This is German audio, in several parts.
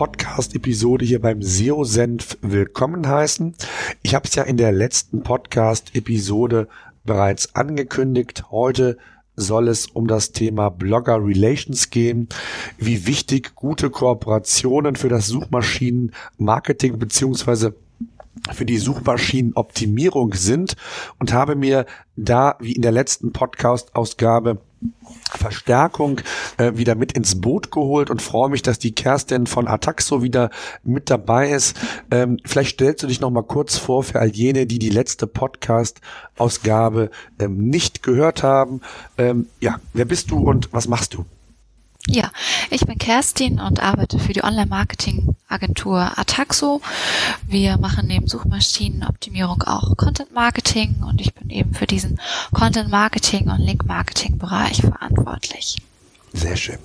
Podcast-Episode hier beim SEO-Senf willkommen heißen. Ich habe es ja in der letzten Podcast-Episode bereits angekündigt. Heute soll es um das Thema Blogger Relations gehen, wie wichtig gute Kooperationen für das Suchmaschinenmarketing beziehungsweise für die Suchmaschinenoptimierung sind und habe mir da, wie in der letzten Podcast-Ausgabe, Verstärkung äh, wieder mit ins Boot geholt und freue mich, dass die Kerstin von Ataxo wieder mit dabei ist. Ähm, vielleicht stellst du dich noch mal kurz vor für all jene, die die letzte Podcast-Ausgabe ähm, nicht gehört haben. Ähm, ja, wer bist du und was machst du? Ja, ich bin Kerstin und arbeite für die Online-Marketing-Agentur Ataxo. Wir machen neben Suchmaschinenoptimierung auch Content-Marketing und ich bin eben für diesen Content-Marketing und Link-Marketing-Bereich verantwortlich. Sehr schön.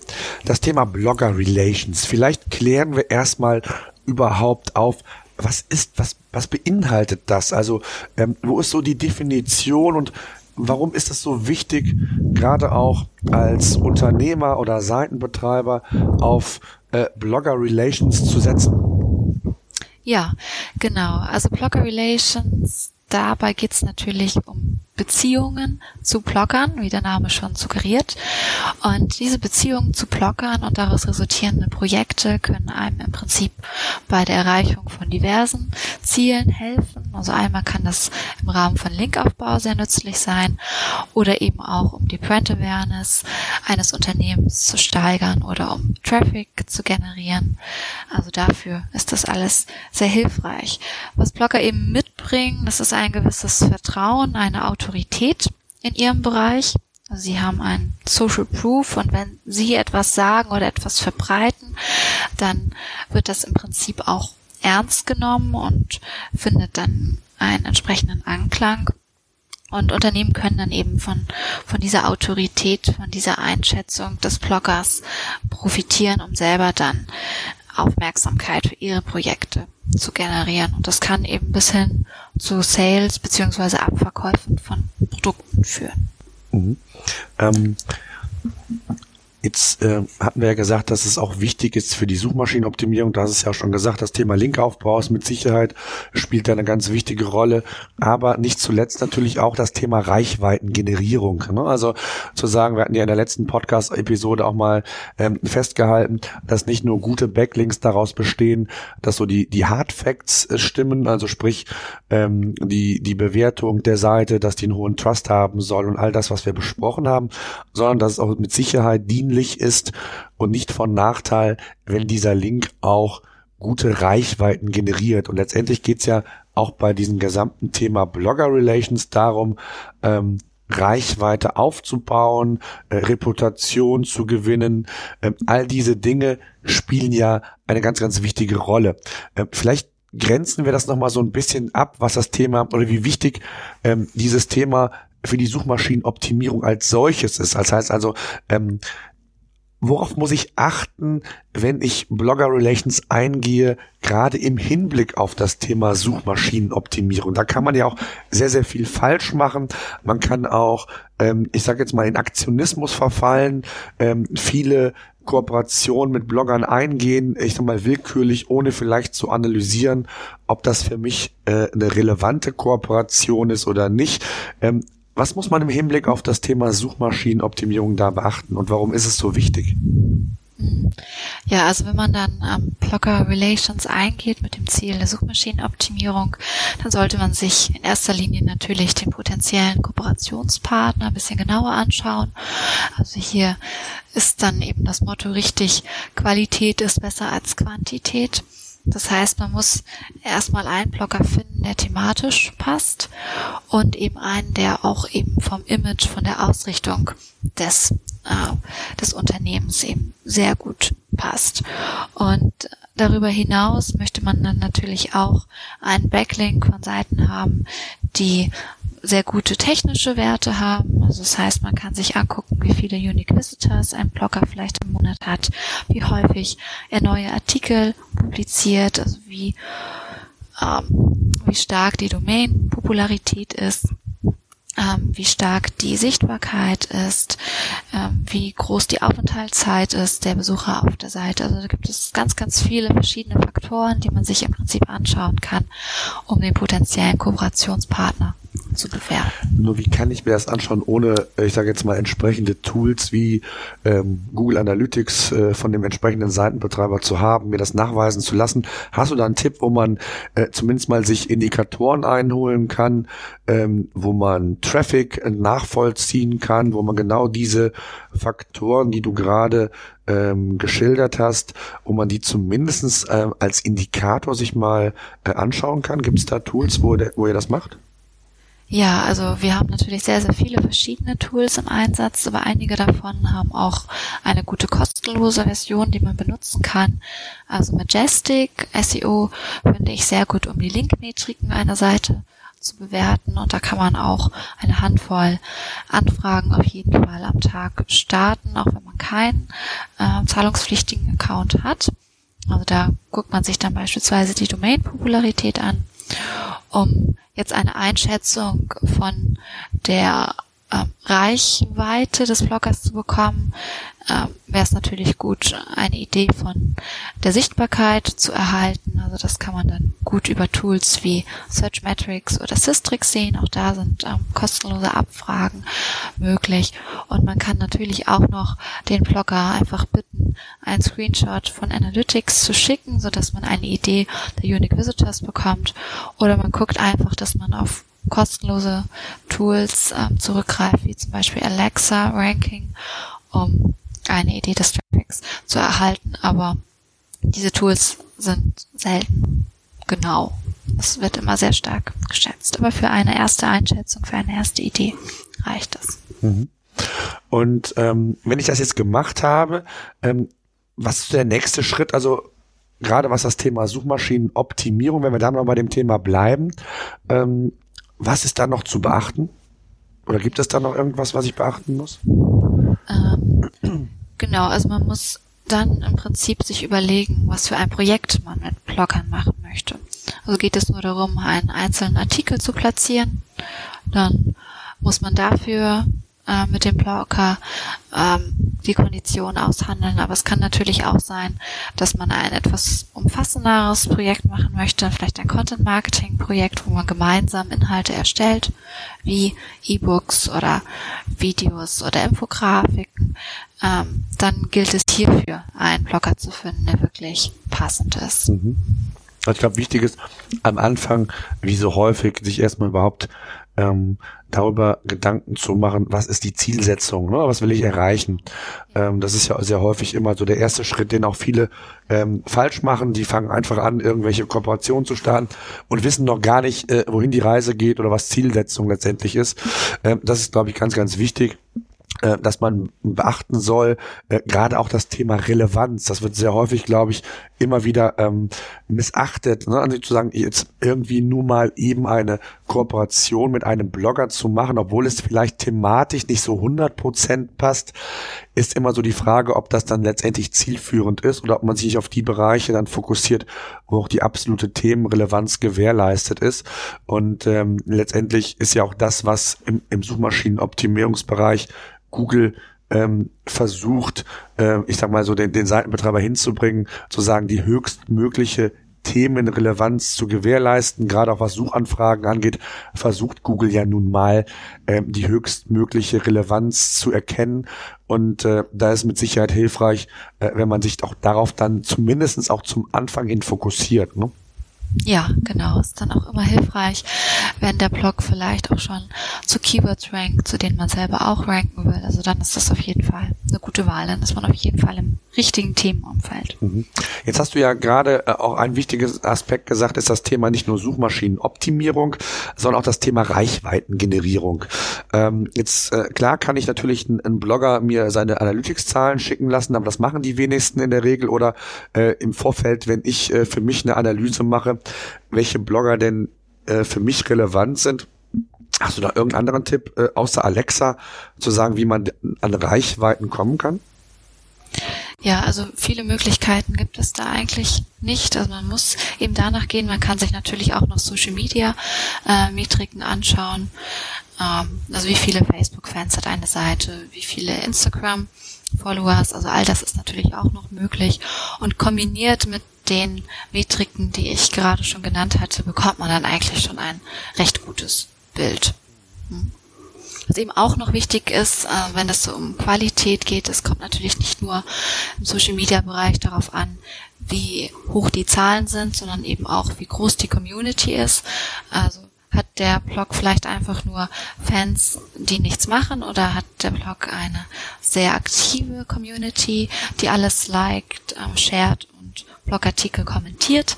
Das Thema Blogger Relations. Vielleicht klären wir erstmal überhaupt auf, was ist, was, was beinhaltet das? Also, ähm, wo ist so die Definition und warum ist es so wichtig, gerade auch als Unternehmer oder Seitenbetreiber auf äh, Blogger Relations zu setzen? Ja, genau. Also Blogger Relations, dabei geht es natürlich um Beziehungen zu Bloggern, wie der Name schon suggeriert. Und diese Beziehungen zu Bloggern und daraus resultierende Projekte können einem im Prinzip bei der Erreichung von diversen Zielen helfen. Also einmal kann das im Rahmen von Linkaufbau sehr nützlich sein oder eben auch um die Brand Awareness eines Unternehmens zu steigern oder um Traffic zu generieren. Also dafür ist das alles sehr hilfreich. Was Blogger eben mitbringen, das ist ein gewisses Vertrauen, eine Autorität Autorität in ihrem Bereich. Also sie haben ein Social Proof und wenn sie etwas sagen oder etwas verbreiten, dann wird das im Prinzip auch ernst genommen und findet dann einen entsprechenden Anklang. Und Unternehmen können dann eben von, von dieser Autorität, von dieser Einschätzung des Bloggers profitieren, um selber dann Aufmerksamkeit für ihre Projekte zu generieren. Und das kann eben bis hin zu Sales beziehungsweise Abverkäufen von Produkten führen. Mhm. Ähm, Jetzt äh, hatten wir ja gesagt, dass es auch wichtig ist für die Suchmaschinenoptimierung. Da hast es ja schon gesagt, das Thema Linkaufbau ist mit Sicherheit spielt da eine ganz wichtige Rolle. Aber nicht zuletzt natürlich auch das Thema Reichweitengenerierung. Ne? Also zu sagen, wir hatten ja in der letzten Podcast-Episode auch mal ähm, festgehalten, dass nicht nur gute Backlinks daraus bestehen, dass so die die Hard Facts äh, stimmen, also sprich ähm, die die Bewertung der Seite, dass die einen hohen Trust haben soll und all das, was wir besprochen haben, sondern dass es auch mit Sicherheit dienlich dienlich ist und nicht von Nachteil, wenn dieser Link auch gute Reichweiten generiert. Und letztendlich geht's ja auch bei diesem gesamten Thema Blogger Relations darum, ähm, Reichweite aufzubauen, äh, Reputation zu gewinnen. Ähm, all diese Dinge spielen ja eine ganz, ganz wichtige Rolle. Ähm, vielleicht grenzen wir das nochmal so ein bisschen ab, was das Thema oder wie wichtig ähm, dieses Thema für die Suchmaschinenoptimierung als solches ist. Das heißt also, ähm, worauf muss ich achten, wenn ich Blogger Relations eingehe, gerade im Hinblick auf das Thema Suchmaschinenoptimierung. Da kann man ja auch sehr, sehr viel falsch machen. Man kann auch, ähm, ich sage jetzt mal, in Aktionismus verfallen, ähm, viele Kooperationen mit Bloggern eingehen, ich sag mal willkürlich, ohne vielleicht zu analysieren, ob das für mich äh, eine relevante Kooperation ist oder nicht. Ähm, was muss man im Hinblick auf das Thema Suchmaschinenoptimierung da beachten und warum ist es so wichtig? Hm. Ja, also wenn man dann am Blogger Relations eingeht mit dem Ziel der Suchmaschinenoptimierung, dann sollte man sich in erster Linie natürlich den potenziellen Kooperationspartner ein bisschen genauer anschauen. Also hier ist dann eben das Motto richtig, Qualität ist besser als Quantität. Das heißt, man muss erstmal einen Blogger finden, der thematisch passt und eben einen, der auch eben vom Image, von der Ausrichtung des, äh, des Unternehmens eben sehr gut passt. Und Darüber hinaus möchte man dann natürlich auch einen Backlink von Seiten haben, die sehr gute technische Werte haben. Also das heißt, man kann sich angucken, wie viele Unique Visitors ein Blogger vielleicht im Monat hat, wie häufig er neue Artikel publiziert, also wie, ähm, wie stark die Domain-Popularität ist wie stark die Sichtbarkeit ist, ähm, wie groß die Aufenthaltszeit ist der Besucher auf der Seite. Also da gibt es ganz, ganz viele verschiedene Faktoren, die man sich im Prinzip anschauen kann, um den potenziellen Kooperationspartner zu bewerten. Nur wie kann ich mir das anschauen, ohne, ich sage jetzt mal, entsprechende Tools wie ähm, Google Analytics äh, von dem entsprechenden Seitenbetreiber zu haben, mir das nachweisen zu lassen? Hast du da einen Tipp, wo man äh, zumindest mal sich Indikatoren einholen kann, ähm, wo man Traffic nachvollziehen kann, wo man genau diese Faktoren, die du gerade ähm, geschildert hast, wo man die zumindestens äh, als Indikator sich mal äh, anschauen kann? Gibt es da Tools, wo, der, wo ihr das macht? Ja, also wir haben natürlich sehr, sehr viele verschiedene Tools im Einsatz, aber einige davon haben auch eine gute kostenlose Version, die man benutzen kann. Also Majestic SEO finde ich sehr gut, um die Linkmetriken einer Seite zu bewerten und da kann man auch eine Handvoll Anfragen auf jeden Fall am Tag starten, auch wenn man keinen äh, zahlungspflichtigen Account hat. Also da guckt man sich dann beispielsweise die Domain-Popularität an, um jetzt eine Einschätzung von der äh, Reichweite des Bloggers zu bekommen, äh, wäre es natürlich gut, eine Idee von der Sichtbarkeit zu erhalten. Also das kann man dann gut über Tools wie Searchmetrics oder Systrix sehen. Auch da sind ähm, kostenlose Abfragen möglich. Und man kann natürlich auch noch den Blogger einfach bitten, einen Screenshot von Analytics zu schicken, so dass man eine Idee der Unique Visitors bekommt. Oder man guckt einfach, dass man auf kostenlose Tools ähm, zurückgreift, wie zum Beispiel Alexa Ranking, um eine Idee des Traffics zu erhalten. Aber diese Tools sind selten genau. Es wird immer sehr stark geschätzt. Aber für eine erste Einschätzung, für eine erste Idee reicht das. Mhm. Und ähm, wenn ich das jetzt gemacht habe, ähm, was ist der nächste Schritt? Also gerade was das Thema Suchmaschinenoptimierung, wenn wir da noch bei dem Thema bleiben, ähm, was ist da noch zu beachten? Oder gibt es da noch irgendwas, was ich beachten muss? Ähm, genau, also man muss dann im Prinzip sich überlegen, was für ein Projekt man mit Bloggern machen möchte. Also geht es nur darum, einen einzelnen Artikel zu platzieren. Dann muss man dafür äh, mit dem Blogger ähm, die Konditionen aushandeln. Aber es kann natürlich auch sein, dass man ein etwas umfassenderes Projekt machen möchte, vielleicht ein Content-Marketing-Projekt, wo man gemeinsam Inhalte erstellt, wie E-Books oder Videos oder Infografiken. Ähm, dann gilt es hierfür, einen Blogger zu finden, der wirklich passend ist. Mhm. Ich glaube, wichtig ist am Anfang, wie so häufig, sich erstmal überhaupt ähm, darüber Gedanken zu machen, was ist die Zielsetzung, ne? was will ich erreichen. Ähm, das ist ja sehr häufig immer so der erste Schritt, den auch viele ähm, falsch machen. Die fangen einfach an, irgendwelche Kooperationen zu starten und wissen noch gar nicht, äh, wohin die Reise geht oder was Zielsetzung letztendlich ist. Ähm, das ist, glaube ich, ganz, ganz wichtig äh, dass man beachten soll, äh, gerade auch das Thema Relevanz. Das wird sehr häufig, glaube ich, immer wieder ähm, missachtet. Ne? Also zu sagen, jetzt irgendwie nur mal eben eine Kooperation mit einem Blogger zu machen, obwohl es vielleicht thematisch nicht so 100% passt, ist immer so die Frage, ob das dann letztendlich zielführend ist oder ob man sich auf die Bereiche dann fokussiert, wo auch die absolute Themenrelevanz gewährleistet ist. Und ähm, letztendlich ist ja auch das, was im, im Suchmaschinenoptimierungsbereich Google ähm, versucht, äh, ich sag mal so den, den Seitenbetreiber hinzubringen, zu sagen, die höchstmögliche Themenrelevanz zu gewährleisten, gerade auch was Suchanfragen angeht, versucht Google ja nun mal ähm, die höchstmögliche Relevanz zu erkennen. Und äh, da ist mit Sicherheit hilfreich, äh, wenn man sich auch darauf dann zumindestens auch zum Anfang hin fokussiert. Ne? Ja, genau. Ist dann auch immer hilfreich, wenn der Blog vielleicht auch schon zu Keywords rankt, zu denen man selber auch ranken will. Also dann ist das auf jeden Fall eine gute Wahl. Dann ist man auf jeden Fall im richtigen Themenumfeld. Mhm. Jetzt hast du ja gerade äh, auch ein wichtiges Aspekt gesagt, ist das Thema nicht nur Suchmaschinenoptimierung, sondern auch das Thema Reichweitengenerierung. Ähm, jetzt äh, klar kann ich natürlich einen Blogger mir seine Analytics-Zahlen schicken lassen, aber das machen die wenigsten in der Regel oder äh, im Vorfeld, wenn ich für mich eine Analyse mache, welche Blogger denn äh, für mich relevant sind. Hast du da irgendeinen anderen Tipp äh, außer Alexa zu sagen, wie man an Reichweiten kommen kann? Ja, also viele Möglichkeiten gibt es da eigentlich nicht. Also man muss eben danach gehen. Man kann sich natürlich auch noch Social Media äh, Metriken anschauen. Ähm, also wie viele Facebook-Fans hat eine Seite, wie viele Instagram Followers, also all das ist natürlich auch noch möglich. Und kombiniert mit den Metriken, die ich gerade schon genannt hatte, bekommt man dann eigentlich schon ein recht gutes Bild. Hm. Was eben auch noch wichtig ist, äh, wenn es so um Qualität geht, es kommt natürlich nicht nur im Social Media Bereich darauf an, wie hoch die Zahlen sind, sondern eben auch, wie groß die Community ist. Also hat der Blog vielleicht einfach nur Fans, die nichts machen oder hat der Blog eine sehr aktive Community, die alles liked, ähm, shared und Blogartikel kommentiert?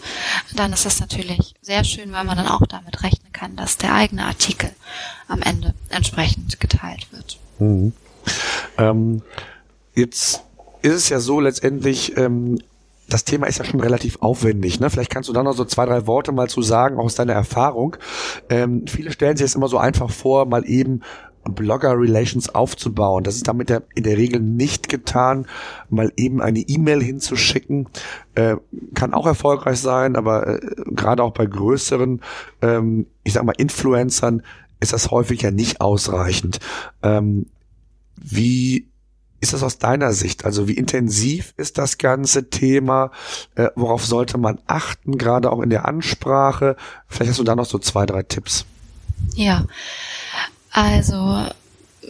Dann ist das natürlich sehr schön, weil man dann auch damit rechnen kann, dass der eigene Artikel am Ende entsprechend geteilt wird. Mhm. Ähm, jetzt ist es ja so letztendlich, ähm, das Thema ist ja schon relativ aufwendig. Ne? Vielleicht kannst du da noch so zwei, drei Worte mal zu sagen, auch aus deiner Erfahrung. Ähm, viele stellen sich es immer so einfach vor, mal eben Blogger-Relations aufzubauen. Das ist damit in der Regel nicht getan, mal eben eine E-Mail hinzuschicken. Äh, kann auch erfolgreich sein, aber äh, gerade auch bei größeren, ähm, ich sag mal, Influencern ist das häufig ja nicht ausreichend. Ähm, wie ist das aus deiner Sicht? Also wie intensiv ist das ganze Thema? Äh, worauf sollte man achten, gerade auch in der Ansprache? Vielleicht hast du da noch so zwei, drei Tipps. Ja, also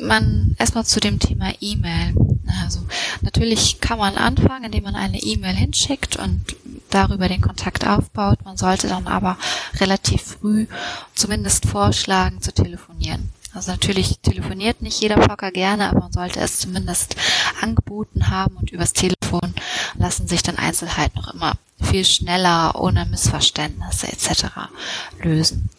man erstmal zu dem Thema E-Mail. Also natürlich kann man anfangen, indem man eine E-Mail hinschickt und darüber den Kontakt aufbaut. Man sollte dann aber relativ früh zumindest vorschlagen zu telefonieren. Also natürlich telefoniert nicht jeder Blogger gerne, aber man sollte es zumindest angeboten haben und übers Telefon lassen sich dann Einzelheiten noch immer viel schneller, ohne Missverständnisse etc. lösen.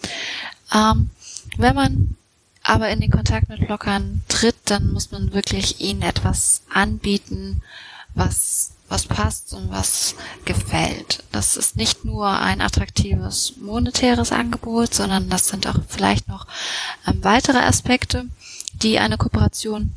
Ähm, wenn man aber in den Kontakt mit Bloggern tritt, dann muss man wirklich ihnen etwas anbieten, was was passt und was gefällt. Das ist nicht nur ein attraktives monetäres Angebot, sondern das sind auch vielleicht noch ähm, weitere Aspekte, die eine Kooperation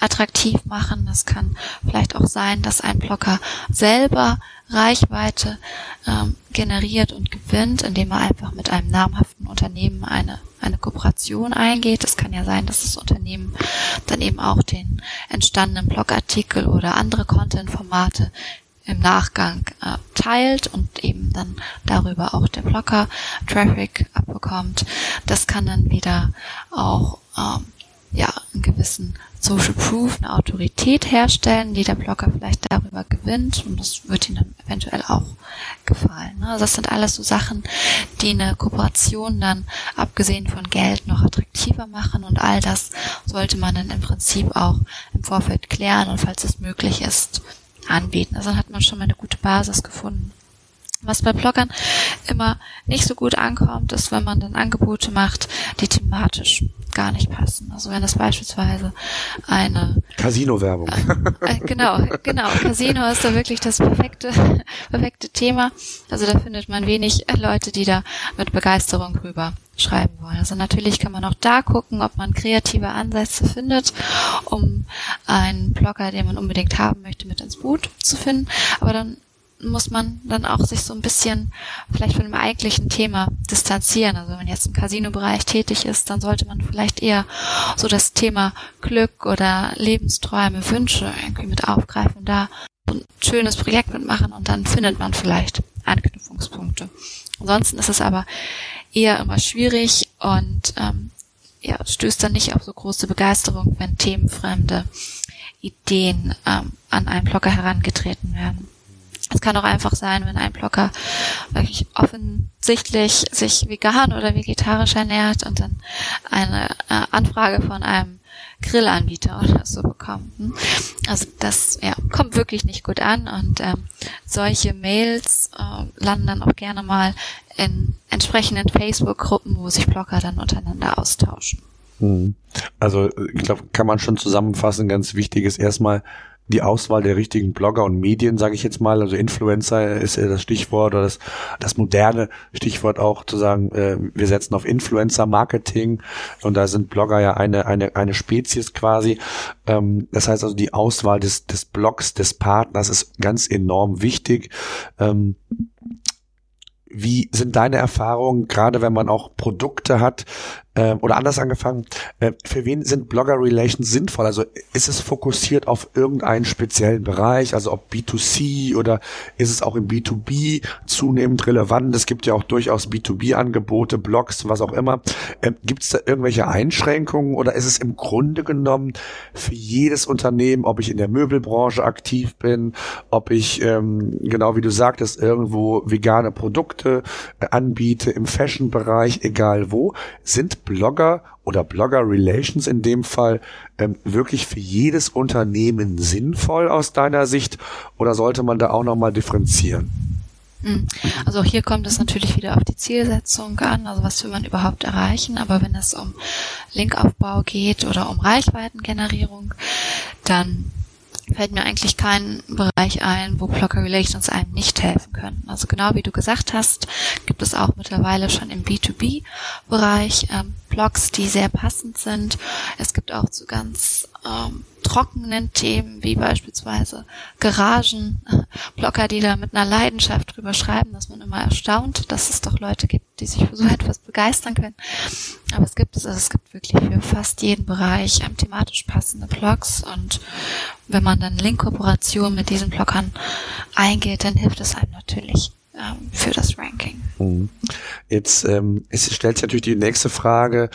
attraktiv machen. Das kann vielleicht auch sein, dass ein Blogger selber Reichweite ähm, generiert und gewinnt, indem er einfach mit einem namhaften Unternehmen eine, eine Kooperation eingeht. Es kann ja sein, dass das Unternehmen dann eben auch den entstandenen Blogartikel oder andere Content-Formate im Nachgang äh, teilt und eben dann darüber auch der Blogger Traffic abbekommt. Das kann dann wieder auch ähm, ja, einen gewissen Social Proof, eine Autorität herstellen, die der Blogger vielleicht darüber gewinnt und das wird ihm dann eventuell auch gefallen. Ne? Also das sind alles so Sachen, die eine Kooperation dann abgesehen von Geld noch attraktiver machen und all das sollte man dann im Prinzip auch im Vorfeld klären und falls es möglich ist, anbieten. Also dann hat man schon mal eine gute Basis gefunden. Was bei Bloggern immer nicht so gut ankommt, ist, wenn man dann Angebote macht, die thematisch gar nicht passen. Also wenn es beispielsweise eine Casino-Werbung. Äh, äh, genau, genau. Casino ist da wirklich das perfekte, perfekte Thema. Also da findet man wenig Leute, die da mit Begeisterung rüber schreiben wollen. Also natürlich kann man auch da gucken, ob man kreative Ansätze findet, um einen Blogger, den man unbedingt haben möchte, mit ins Boot zu finden. Aber dann muss man dann auch sich so ein bisschen vielleicht von dem eigentlichen Thema distanzieren. Also wenn man jetzt im Casino-Bereich tätig ist, dann sollte man vielleicht eher so das Thema Glück oder Lebensträume, Wünsche irgendwie mit aufgreifen, da ein schönes Projekt mitmachen und dann findet man vielleicht Anknüpfungspunkte. Ansonsten ist es aber eher immer schwierig und ähm, ja, stößt dann nicht auf so große Begeisterung, wenn themenfremde Ideen ähm, an einen Blogger herangetreten werden. Es kann auch einfach sein, wenn ein Blogger wirklich offensichtlich sich vegan oder vegetarisch ernährt und dann eine äh, Anfrage von einem Grillanbieter oder so bekommt. Hm? Also das ja, kommt wirklich nicht gut an und ähm, solche Mails äh, landen dann auch gerne mal in entsprechenden Facebook-Gruppen, wo sich Blogger dann untereinander austauschen. Hm. Also ich glaube, kann man schon zusammenfassen, ganz wichtig ist erstmal die Auswahl der richtigen Blogger und Medien, sage ich jetzt mal, also Influencer ist das Stichwort oder das, das moderne Stichwort auch zu sagen, äh, wir setzen auf Influencer-Marketing und da sind Blogger ja eine, eine, eine Spezies quasi. Ähm, das heißt also die Auswahl des, des Blogs, des Partners ist ganz enorm wichtig. Ähm, wie sind deine Erfahrungen, gerade wenn man auch Produkte hat, äh, oder anders angefangen, äh, für wen sind Blogger Relations sinnvoll? Also ist es fokussiert auf irgendeinen speziellen Bereich, also ob B2C oder ist es auch im B2B zunehmend relevant? Es gibt ja auch durchaus B2B-Angebote, Blogs, was auch immer. Äh, gibt es da irgendwelche Einschränkungen oder ist es im Grunde genommen für jedes Unternehmen, ob ich in der Möbelbranche aktiv bin, ob ich, ähm, genau wie du sagtest, irgendwo vegane Produkte äh, anbiete, im Fashion-Bereich, egal wo, sind Blogger oder Blogger Relations in dem Fall ähm, wirklich für jedes Unternehmen sinnvoll aus deiner Sicht oder sollte man da auch nochmal differenzieren? Hm. Also hier kommt es natürlich wieder auf die Zielsetzung an, also was will man überhaupt erreichen, aber wenn es um Linkaufbau geht oder um Reichweitengenerierung, dann fällt mir eigentlich kein Bereich ein, wo Blocker Relations einem nicht helfen können. Also genau wie du gesagt hast, gibt es auch mittlerweile schon im B2B-Bereich ähm, Blogs, die sehr passend sind. Es gibt auch so ganz ähm, trockenen Themen wie beispielsweise Garagen, Blogger, die da mit einer Leidenschaft drüber schreiben, dass man immer erstaunt, dass es doch Leute gibt, die sich für so etwas begeistern können. Aber es gibt es, also es gibt wirklich für fast jeden Bereich ähm, thematisch passende Blogs und wenn man dann Link-Kooperation mit diesen Bloggern eingeht, dann hilft es einem natürlich ähm, für das Ranking. Mhm. Jetzt ähm, es stellt sich natürlich die nächste Frage,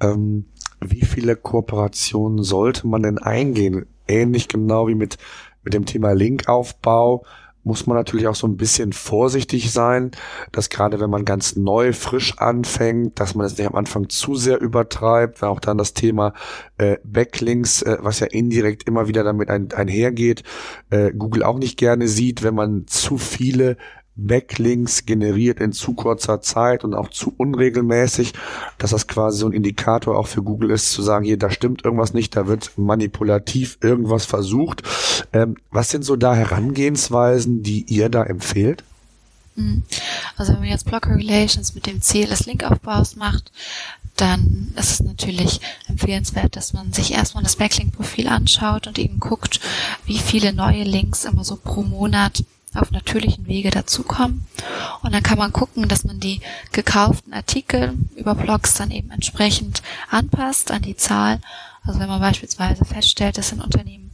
ähm, wie viele Kooperationen sollte man denn eingehen? Ähnlich genau wie mit, mit dem Thema Linkaufbau muss man natürlich auch so ein bisschen vorsichtig sein, dass gerade wenn man ganz neu, frisch anfängt, dass man es nicht am Anfang zu sehr übertreibt, weil auch dann das Thema äh, Backlinks, äh, was ja indirekt immer wieder damit ein, einhergeht, äh, Google auch nicht gerne sieht, wenn man zu viele Backlinks generiert in zu kurzer Zeit und auch zu unregelmäßig, dass das quasi so ein Indikator auch für Google ist, zu sagen, hier, da stimmt irgendwas nicht, da wird manipulativ irgendwas versucht. Ähm, was sind so da Herangehensweisen, die ihr da empfehlt? Mhm. Also wenn man jetzt Blocker Relations mit dem Ziel des Linkaufbaus macht, dann ist es natürlich empfehlenswert, dass man sich erstmal das Backlink-Profil anschaut und eben guckt, wie viele neue Links immer so pro Monat auf natürlichen Wege dazukommen. Und dann kann man gucken, dass man die gekauften Artikel über Blogs dann eben entsprechend anpasst an die Zahl. Also wenn man beispielsweise feststellt, dass ein Unternehmen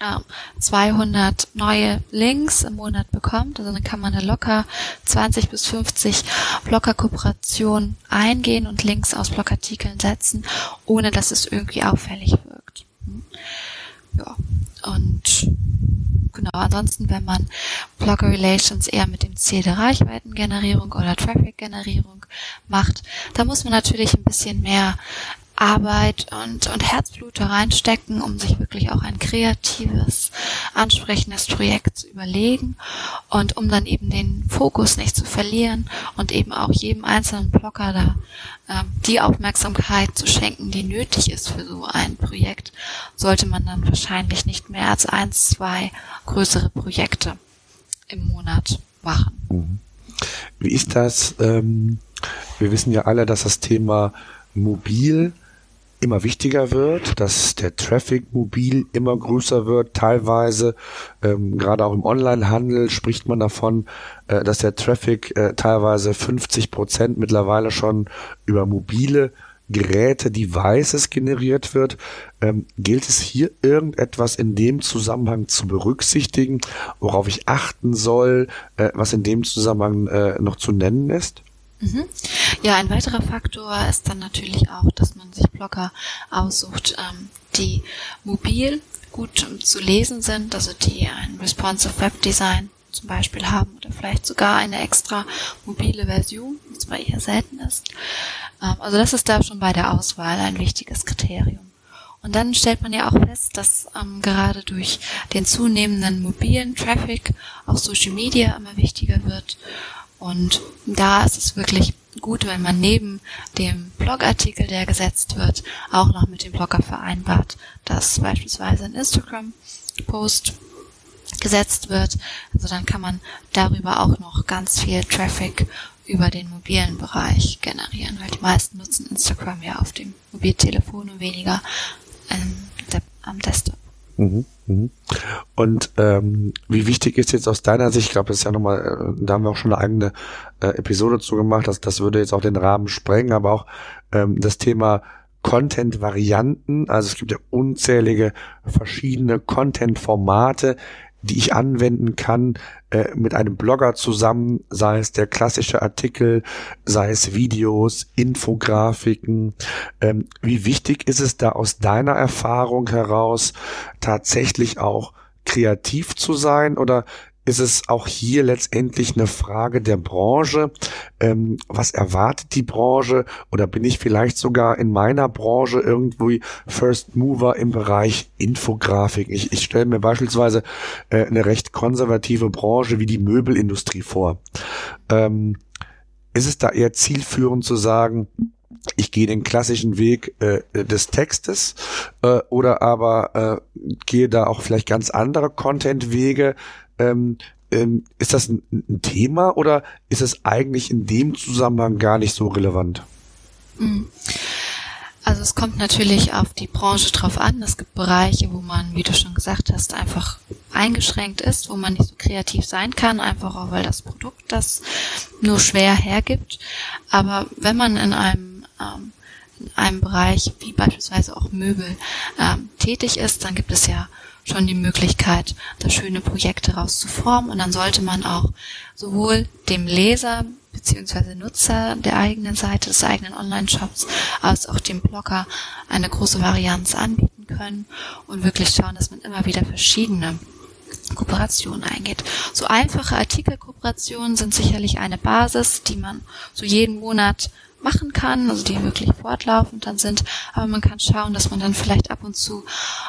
äh, 200 neue Links im Monat bekommt, also dann kann man da locker 20 bis 50 Blogger-Kooperationen eingehen und Links aus Blogartikeln setzen, ohne dass es irgendwie auffällig wirkt. Hm. Ja, und Genau, ansonsten, wenn man Blogger Relations eher mit dem Ziel der Reichweitengenerierung oder Traffic-Generierung macht, da muss man natürlich ein bisschen mehr Arbeit und, und Herzblut da reinstecken, um sich wirklich auch ein kreatives, ansprechendes Projekt zu überlegen und um dann eben den Fokus nicht zu verlieren und eben auch jedem einzelnen Blogger da ähm, die Aufmerksamkeit zu schenken, die nötig ist für so ein Projekt, sollte man dann wahrscheinlich nicht mehr als eins, zwei größere Projekte im Monat machen. Mhm. Wie ist das? Ähm, wir wissen ja alle, dass das Thema mobil immer wichtiger wird, dass der Traffic mobil immer größer wird. Teilweise, ähm, gerade auch im Onlinehandel spricht man davon, äh, dass der Traffic äh, teilweise 50 Prozent mittlerweile schon über mobile Geräte, Devices generiert wird. Ähm, gilt es hier irgendetwas in dem Zusammenhang zu berücksichtigen, worauf ich achten soll, äh, was in dem Zusammenhang äh, noch zu nennen ist? Mhm. Ja, ein weiterer Faktor ist dann natürlich auch, dass man sich Blogger aussucht, ähm, die mobil gut zu lesen sind, also die ein responsive Web Design zum Beispiel haben oder vielleicht sogar eine extra mobile Version, die zwar eher selten ist. Ähm, also das ist da schon bei der Auswahl ein wichtiges Kriterium. Und dann stellt man ja auch fest, dass ähm, gerade durch den zunehmenden mobilen Traffic auch Social Media immer wichtiger wird. Und da ist es wirklich gut, wenn man neben dem Blogartikel, der gesetzt wird, auch noch mit dem Blogger vereinbart, dass beispielsweise ein Instagram-Post gesetzt wird. Also dann kann man darüber auch noch ganz viel Traffic über den mobilen Bereich generieren, weil die meisten nutzen Instagram ja auf dem Mobiltelefon und weniger am Desktop. Mhm, mhm. Und ähm, wie wichtig ist jetzt aus deiner Sicht, ich glaube, das ist ja nochmal, äh, da haben wir auch schon eine eigene äh, Episode zu gemacht, das, das würde jetzt auch den Rahmen sprengen, aber auch ähm, das Thema Content-Varianten, also es gibt ja unzählige verschiedene Content-Formate, die ich anwenden kann äh, mit einem Blogger zusammen, sei es der klassische Artikel, sei es Videos, Infografiken. Ähm, wie wichtig ist es da aus deiner Erfahrung heraus tatsächlich auch kreativ zu sein oder ist es auch hier letztendlich eine Frage der Branche. Ähm, was erwartet die Branche? Oder bin ich vielleicht sogar in meiner Branche irgendwie First Mover im Bereich Infografik? Ich, ich stelle mir beispielsweise äh, eine recht konservative Branche wie die Möbelindustrie vor. Ähm, ist es da eher zielführend zu sagen, ich gehe den klassischen Weg äh, des Textes äh, oder aber äh, gehe da auch vielleicht ganz andere Content-Wege, ähm, ähm, ist das ein, ein, Thema oder ist es eigentlich in dem Zusammenhang gar nicht so relevant? Hm. Also es kommt natürlich auf die Branche drauf an. Es gibt Bereiche, wo man, wie du schon gesagt hast, einfach eingeschränkt ist, wo man nicht so kreativ sein kann, einfach auch weil das Produkt das nur schwer hergibt. Aber wenn man in einem ähm, in einem Bereich wie beispielsweise auch Möbel ähm, tätig ist, dann gibt es ja schon die Möglichkeit, da schöne Projekte rauszuformen. Und dann sollte man auch sowohl dem Leser beziehungsweise Nutzer der eigenen Seite, des eigenen Online-Shops, als auch dem Blogger eine große Varianz anbieten können und wirklich schauen, dass man immer wieder verschiedene Kooperationen eingeht. So einfache Artikelkooperationen sind sicherlich eine Basis, die man so jeden Monat machen kann, also die wirklich fortlaufend dann sind. Aber man kann schauen, dass man dann vielleicht ab und zu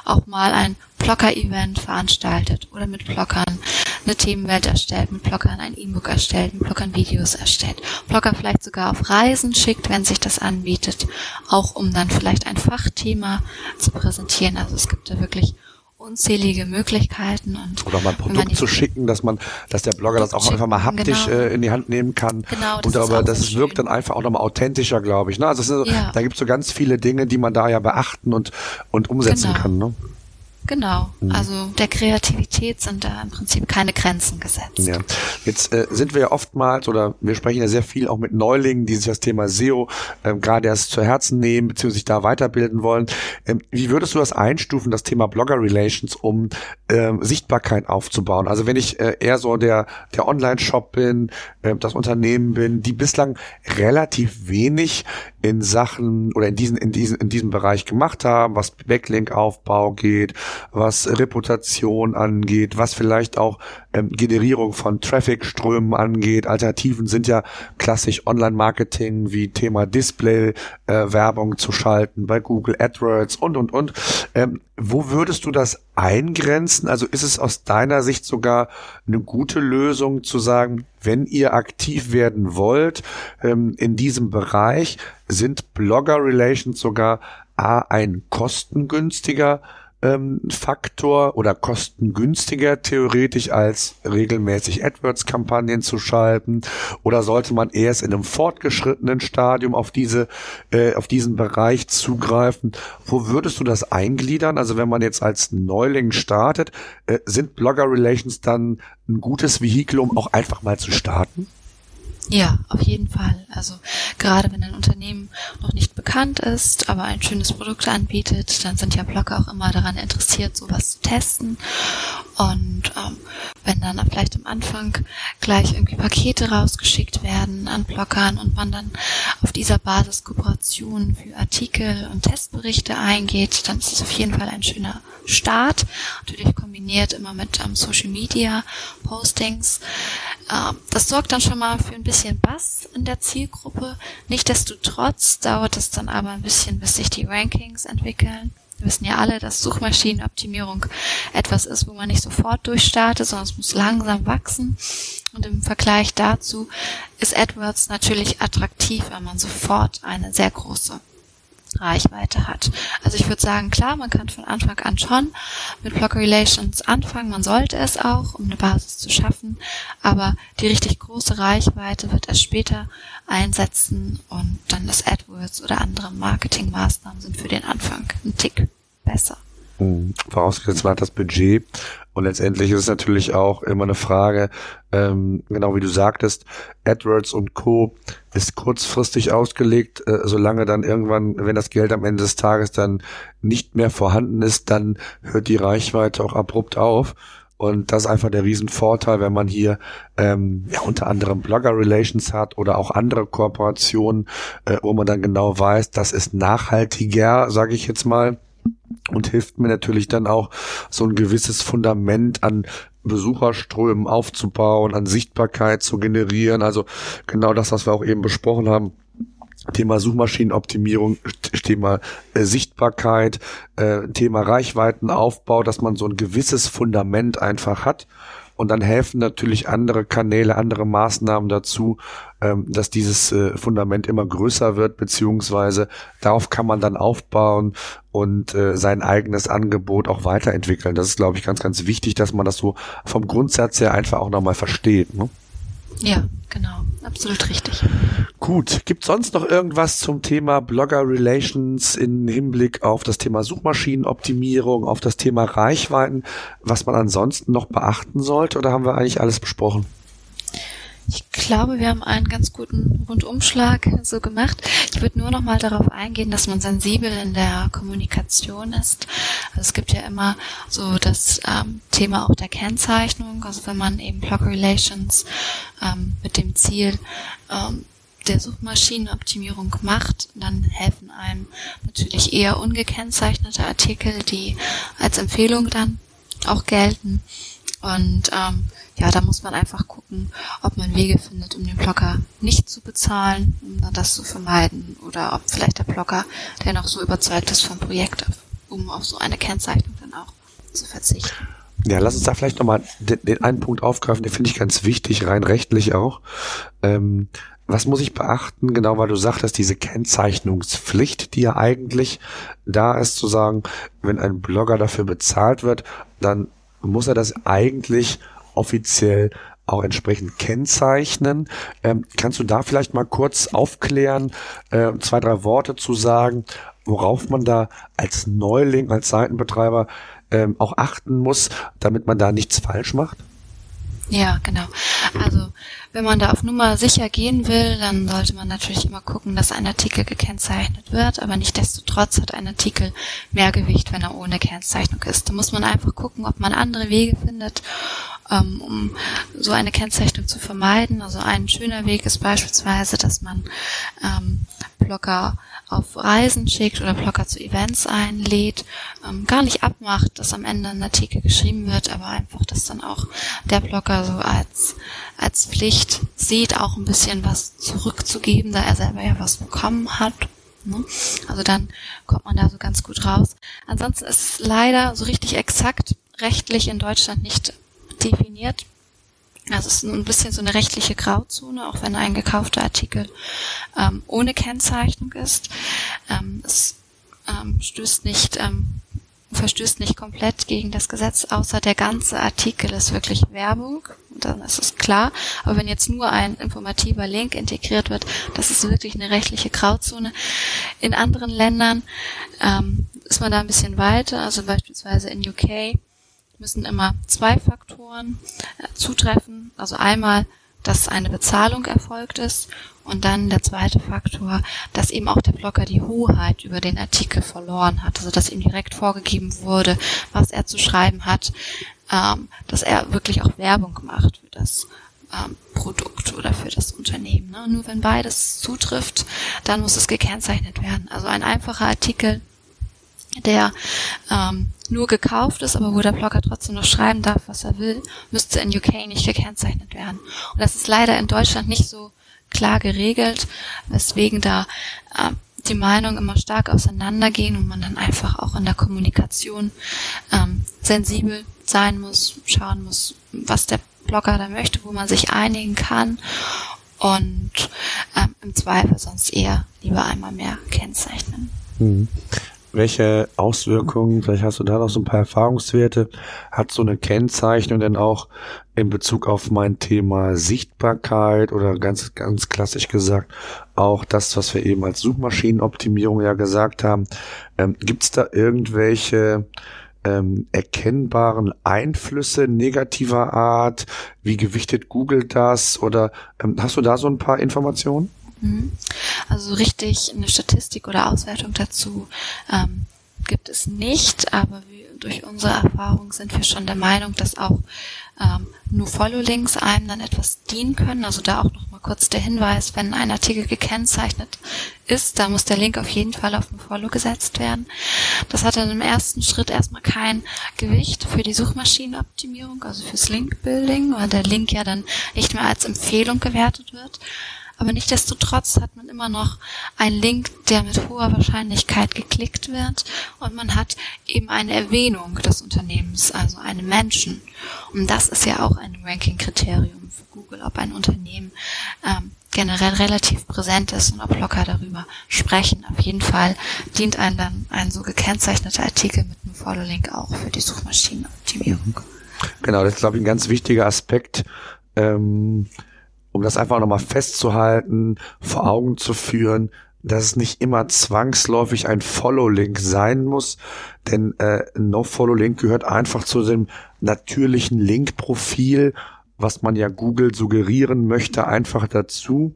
auch mal ein Blogger-Event veranstaltet oder mit Blockern eine Themenwelt erstellt, mit Blockern ein E-Book erstellt, mit Blockern Videos erstellt, Blogger vielleicht sogar auf Reisen schickt, wenn sich das anbietet, auch um dann vielleicht ein Fachthema zu präsentieren. Also es gibt da wirklich unzählige Möglichkeiten und oder mal ein Produkt zu schicken, dass man, dass der Blogger das auch einfach mal haptisch genau. äh, in die Hand nehmen kann. Genau, das und aber das so wirkt schön. dann einfach auch nochmal authentischer, glaube ich. Ne? Also so, ja. da gibt es so ganz viele Dinge, die man da ja beachten und und umsetzen genau. kann. Ne? Genau, mhm. also der Kreativität sind da im Prinzip keine Grenzen gesetzt. Ja. Jetzt äh, sind wir ja oftmals oder wir sprechen ja sehr viel auch mit Neulingen, die sich das Thema SEO ähm, gerade erst zu Herzen nehmen, beziehungsweise sich da weiterbilden wollen. Ähm, wie würdest du das einstufen, das Thema Blogger Relations, um ähm, Sichtbarkeit aufzubauen? Also wenn ich äh, eher so der, der Online-Shop bin, äh, das Unternehmen bin, die bislang relativ wenig in Sachen oder in diesen, in diesen, in diesem Bereich gemacht haben, was Backlink-Aufbau geht, was Reputation angeht, was vielleicht auch ähm, Generierung von Traffic-Strömen angeht. Alternativen sind ja klassisch Online-Marketing wie Thema Display-Werbung äh, zu schalten bei Google AdWords und, und, und. Ähm, wo würdest du das eingrenzen? Also ist es aus deiner Sicht sogar eine gute Lösung zu sagen, wenn ihr aktiv werden wollt ähm, in diesem Bereich, sind Blogger Relations sogar A, ein kostengünstiger ähm, Faktor oder kostengünstiger theoretisch als regelmäßig AdWords-Kampagnen zu schalten? Oder sollte man erst in einem fortgeschrittenen Stadium auf diese, äh, auf diesen Bereich zugreifen? Wo würdest du das eingliedern? Also wenn man jetzt als Neuling startet, äh, sind Blogger Relations dann ein gutes Vehikel, um auch einfach mal zu starten? Ja, auf jeden Fall. Also gerade wenn ein Unternehmen noch nicht bekannt ist, aber ein schönes Produkt anbietet, dann sind ja Blogger auch immer daran interessiert, sowas zu testen. Und ähm, wenn dann vielleicht am Anfang gleich irgendwie Pakete rausgeschickt werden an Bloggern und man dann auf dieser Basis Kooperationen für Artikel und Testberichte eingeht, dann ist es auf jeden Fall ein schöner Start. Natürlich kombiniert immer mit ähm, Social Media Postings. Äh, das sorgt dann schon mal für ein bisschen Bass in der Zielgruppe. Nichtsdestotrotz dauert es dann aber ein bisschen, bis sich die Rankings entwickeln. Wir wissen ja alle, dass Suchmaschinenoptimierung etwas ist, wo man nicht sofort durchstartet, sondern es muss langsam wachsen. Und im Vergleich dazu ist AdWords natürlich attraktiv, wenn man sofort eine sehr große Reichweite hat. Also ich würde sagen, klar, man kann von Anfang an schon mit Blog Relations anfangen, man sollte es auch, um eine Basis zu schaffen, aber die richtig große Reichweite wird erst später einsetzen und dann das AdWords oder andere Marketingmaßnahmen sind für den Anfang ein Tick besser. Hm, vorausgesetzt hat das Budget und letztendlich ist es natürlich auch immer eine Frage, ähm, genau wie du sagtest, AdWords und Co. ist kurzfristig ausgelegt, äh, solange dann irgendwann, wenn das Geld am Ende des Tages dann nicht mehr vorhanden ist, dann hört die Reichweite auch abrupt auf. Und das ist einfach der Riesenvorteil, wenn man hier ähm, ja, unter anderem Blogger-Relations hat oder auch andere Kooperationen, äh, wo man dann genau weiß, das ist nachhaltiger, sage ich jetzt mal und hilft mir natürlich dann auch so ein gewisses Fundament an Besucherströmen aufzubauen, an Sichtbarkeit zu generieren. Also genau das, was wir auch eben besprochen haben. Thema Suchmaschinenoptimierung, Thema äh, Sichtbarkeit, äh, Thema Reichweitenaufbau, dass man so ein gewisses Fundament einfach hat und dann helfen natürlich andere Kanäle, andere Maßnahmen dazu, ähm, dass dieses äh, Fundament immer größer wird, beziehungsweise darauf kann man dann aufbauen und äh, sein eigenes Angebot auch weiterentwickeln. Das ist, glaube ich, ganz, ganz wichtig, dass man das so vom Grundsatz her einfach auch nochmal versteht. Ne? Ja, genau, absolut richtig. Gut, gibt sonst noch irgendwas zum Thema Blogger Relations in Hinblick auf das Thema Suchmaschinenoptimierung, auf das Thema Reichweiten, was man ansonsten noch beachten sollte oder haben wir eigentlich alles besprochen? Ich glaube, wir haben einen ganz guten Rundumschlag so gemacht. Ich würde nur noch mal darauf eingehen, dass man sensibel in der Kommunikation ist. Also es gibt ja immer so das ähm, Thema auch der Kennzeichnung. Also wenn man eben Blog Relations ähm, mit dem Ziel ähm, der Suchmaschinenoptimierung macht, dann helfen einem natürlich eher ungekennzeichnete Artikel, die als Empfehlung dann auch gelten. Und ähm, ja, da muss man einfach gucken, ob man Wege findet, um den Blogger nicht zu bezahlen, um das zu vermeiden, oder ob vielleicht der Blogger, der noch so überzeugt ist vom Projekt, um auf so eine Kennzeichnung dann auch zu verzichten. Ja, lass uns da vielleicht nochmal den, den einen Punkt aufgreifen, den finde ich ganz wichtig, rein rechtlich auch. Ähm, was muss ich beachten, genau weil du sagtest, diese Kennzeichnungspflicht, die ja eigentlich da ist, zu sagen, wenn ein Blogger dafür bezahlt wird, dann muss er das eigentlich offiziell auch entsprechend kennzeichnen. Ähm, kannst du da vielleicht mal kurz aufklären, äh, zwei, drei Worte zu sagen, worauf man da als Neuling, als Seitenbetreiber ähm, auch achten muss, damit man da nichts falsch macht? Ja, genau. Also wenn man da auf Nummer sicher gehen will, dann sollte man natürlich immer gucken, dass ein Artikel gekennzeichnet wird, aber nicht desto trotz hat ein Artikel mehr Gewicht, wenn er ohne Kennzeichnung ist. Da muss man einfach gucken, ob man andere Wege findet, ähm, um so eine Kennzeichnung zu vermeiden. Also ein schöner Weg ist beispielsweise, dass man ähm, Blogger auf Reisen schickt oder Blogger zu Events einlädt, ähm, gar nicht abmacht, dass am Ende ein Artikel geschrieben wird, aber einfach, dass dann auch der Blogger so als, als Pflicht sieht, auch ein bisschen was zurückzugeben, da er selber ja was bekommen hat. Ne? Also dann kommt man da so ganz gut raus. Ansonsten ist es leider so richtig exakt rechtlich in Deutschland nicht definiert. Also es ist ein bisschen so eine rechtliche Grauzone, auch wenn ein gekaufter Artikel ähm, ohne Kennzeichnung ist. Ähm, es ähm, stößt nicht, ähm, verstößt nicht komplett gegen das Gesetz, außer der ganze Artikel ist wirklich Werbung. Dann ist es klar. Aber wenn jetzt nur ein informativer Link integriert wird, das ist wirklich eine rechtliche Grauzone. In anderen Ländern ähm, ist man da ein bisschen weiter, also beispielsweise in UK müssen immer zwei Faktoren äh, zutreffen. Also einmal dass eine Bezahlung erfolgt ist und dann der zweite Faktor, dass eben auch der Blogger die Hoheit über den Artikel verloren hat, also dass ihm direkt vorgegeben wurde, was er zu schreiben hat, ähm, dass er wirklich auch Werbung macht für das ähm, Produkt oder für das Unternehmen. Ne? Nur wenn beides zutrifft, dann muss es gekennzeichnet werden. Also ein einfacher Artikel, der ähm, nur gekauft ist, aber wo der Blogger trotzdem noch schreiben darf, was er will, müsste in UK nicht gekennzeichnet werden. Und das ist leider in Deutschland nicht so klar geregelt, weswegen da äh, die Meinungen immer stark auseinandergehen und man dann einfach auch in der Kommunikation ähm, sensibel sein muss, schauen muss, was der Blogger da möchte, wo man sich einigen kann und ähm, im Zweifel sonst eher lieber einmal mehr kennzeichnen. Mhm. Welche Auswirkungen, vielleicht hast du da noch so ein paar Erfahrungswerte, hat so eine Kennzeichnung denn auch in Bezug auf mein Thema Sichtbarkeit oder ganz, ganz klassisch gesagt auch das, was wir eben als Suchmaschinenoptimierung ja gesagt haben. Ähm, Gibt es da irgendwelche ähm, erkennbaren Einflüsse negativer Art? Wie gewichtet Google das? Oder ähm, hast du da so ein paar Informationen? Mhm. Also richtig eine Statistik oder Auswertung dazu ähm, gibt es nicht, aber wir, durch unsere Erfahrung sind wir schon der Meinung, dass auch ähm, nur Follow-Links einem dann etwas dienen können. Also da auch nochmal kurz der Hinweis, wenn ein Artikel gekennzeichnet ist, da muss der Link auf jeden Fall auf ein Follow gesetzt werden. Das hat dann im ersten Schritt erstmal kein Gewicht für die Suchmaschinenoptimierung, also fürs Link-Building, weil der Link ja dann nicht mehr als Empfehlung gewertet wird. Aber nichtdestotrotz hat man immer noch einen Link, der mit hoher Wahrscheinlichkeit geklickt wird und man hat eben eine Erwähnung des Unternehmens, also einen Menschen. Und das ist ja auch ein Ranking-Kriterium für Google, ob ein Unternehmen ähm, generell relativ präsent ist und ob Blogger darüber sprechen. Auf jeden Fall dient einem dann ein so gekennzeichneter Artikel mit einem Follow-Link auch für die Suchmaschinenoptimierung. Genau, das ist, glaube ich, ein ganz wichtiger Aspekt. Ähm um das einfach nochmal festzuhalten, vor Augen zu führen, dass es nicht immer zwangsläufig ein Follow-Link sein muss, denn äh, No-Follow-Link gehört einfach zu dem natürlichen Link-Profil, was man ja Google suggerieren möchte, einfach dazu.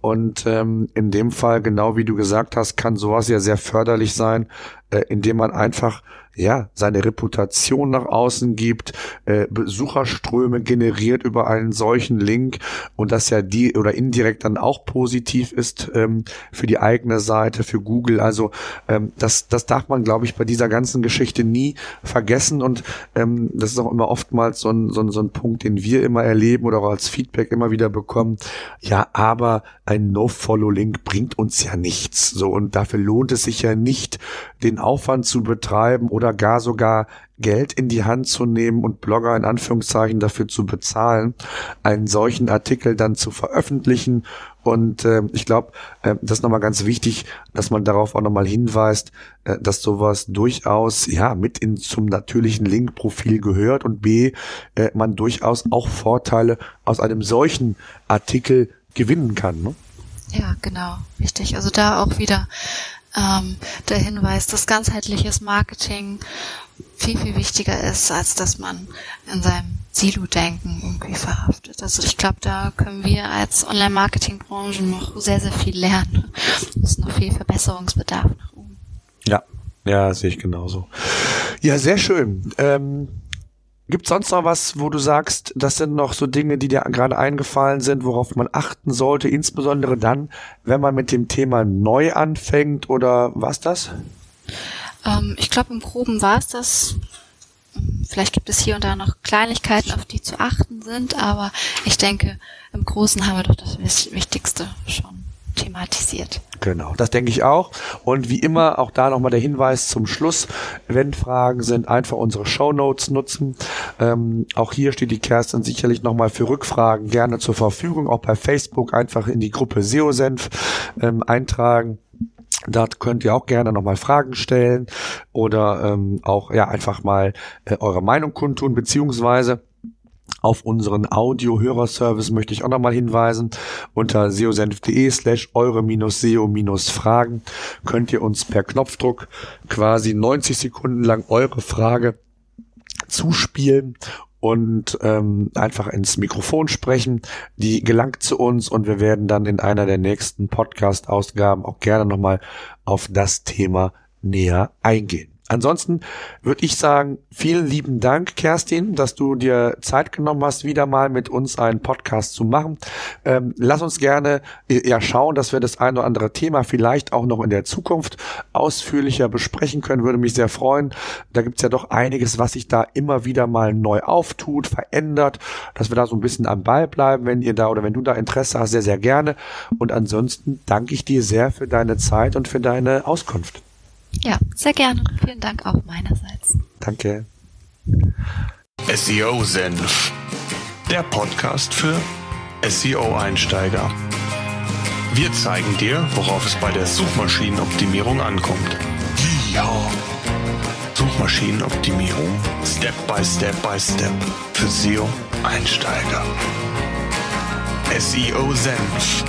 Und ähm, in dem Fall, genau wie du gesagt hast, kann sowas ja sehr förderlich sein, äh, indem man einfach ja, seine Reputation nach außen gibt, äh, Besucherströme generiert über einen solchen Link und das ja die oder indirekt dann auch positiv ist ähm, für die eigene Seite, für Google. Also ähm, das, das darf man, glaube ich, bei dieser ganzen Geschichte nie vergessen und ähm, das ist auch immer oftmals so ein, so, ein, so ein Punkt, den wir immer erleben oder auch als Feedback immer wieder bekommen. Ja, aber ein No-Follow-Link bringt uns ja nichts. So und dafür lohnt es sich ja nicht, den Aufwand zu betreiben oder gar sogar Geld in die Hand zu nehmen und Blogger in Anführungszeichen dafür zu bezahlen, einen solchen Artikel dann zu veröffentlichen. Und äh, ich glaube, äh, das ist nochmal ganz wichtig, dass man darauf auch nochmal hinweist, äh, dass sowas durchaus ja mit in zum natürlichen Link-Profil gehört und b, äh, man durchaus auch Vorteile aus einem solchen Artikel gewinnen kann. Ne? Ja, genau, richtig. Also da auch wieder ähm, der Hinweis, dass ganzheitliches Marketing viel, viel wichtiger ist, als dass man in seinem Silo-Denken irgendwie verhaftet. Also ich glaube, da können wir als Online-Marketing-Branche noch sehr, sehr viel lernen. Es ist noch viel Verbesserungsbedarf nach oben. Ja, ja, sehe ich genauso. Ja, sehr schön. Ähm Gibt sonst noch was, wo du sagst, das sind noch so Dinge, die dir gerade eingefallen sind, worauf man achten sollte, insbesondere dann, wenn man mit dem Thema neu anfängt oder was das? Ähm, ich glaube, im Groben war es das. Vielleicht gibt es hier und da noch Kleinigkeiten, auf die zu achten sind, aber ich denke, im Großen haben wir doch das Wichtigste schon thematisiert. Genau, das denke ich auch. Und wie immer auch da nochmal der Hinweis zum Schluss, wenn Fragen sind, einfach unsere Show Notes nutzen. Ähm, auch hier steht die Kerstin sicherlich nochmal für Rückfragen gerne zur Verfügung. Auch bei Facebook einfach in die Gruppe SEO-Senf ähm, eintragen. Dort könnt ihr auch gerne nochmal Fragen stellen oder ähm, auch ja einfach mal äh, eure Meinung kundtun, beziehungsweise auf unseren Audio-Hörerservice möchte ich auch nochmal hinweisen. Unter seosenf.de slash eure-seo-fragen könnt ihr uns per Knopfdruck quasi 90 Sekunden lang eure Frage zuspielen und ähm, einfach ins Mikrofon sprechen. Die gelangt zu uns und wir werden dann in einer der nächsten Podcast-Ausgaben auch gerne nochmal auf das Thema näher eingehen. Ansonsten würde ich sagen, vielen lieben Dank, Kerstin, dass du dir Zeit genommen hast, wieder mal mit uns einen Podcast zu machen. Ähm, lass uns gerne äh, ja schauen, dass wir das ein oder andere Thema vielleicht auch noch in der Zukunft ausführlicher besprechen können. Würde mich sehr freuen. Da gibt's ja doch einiges, was sich da immer wieder mal neu auftut, verändert, dass wir da so ein bisschen am Ball bleiben, wenn ihr da oder wenn du da Interesse hast, sehr, sehr gerne. Und ansonsten danke ich dir sehr für deine Zeit und für deine Auskunft. Ja, sehr gerne. Vielen Dank auch meinerseits. Danke. SEO Senf. Der Podcast für SEO-Einsteiger. Wir zeigen dir, worauf es bei der Suchmaschinenoptimierung ankommt. Ja. Suchmaschinenoptimierung. Step by Step by Step. Für SEO-Einsteiger. SEO Senf.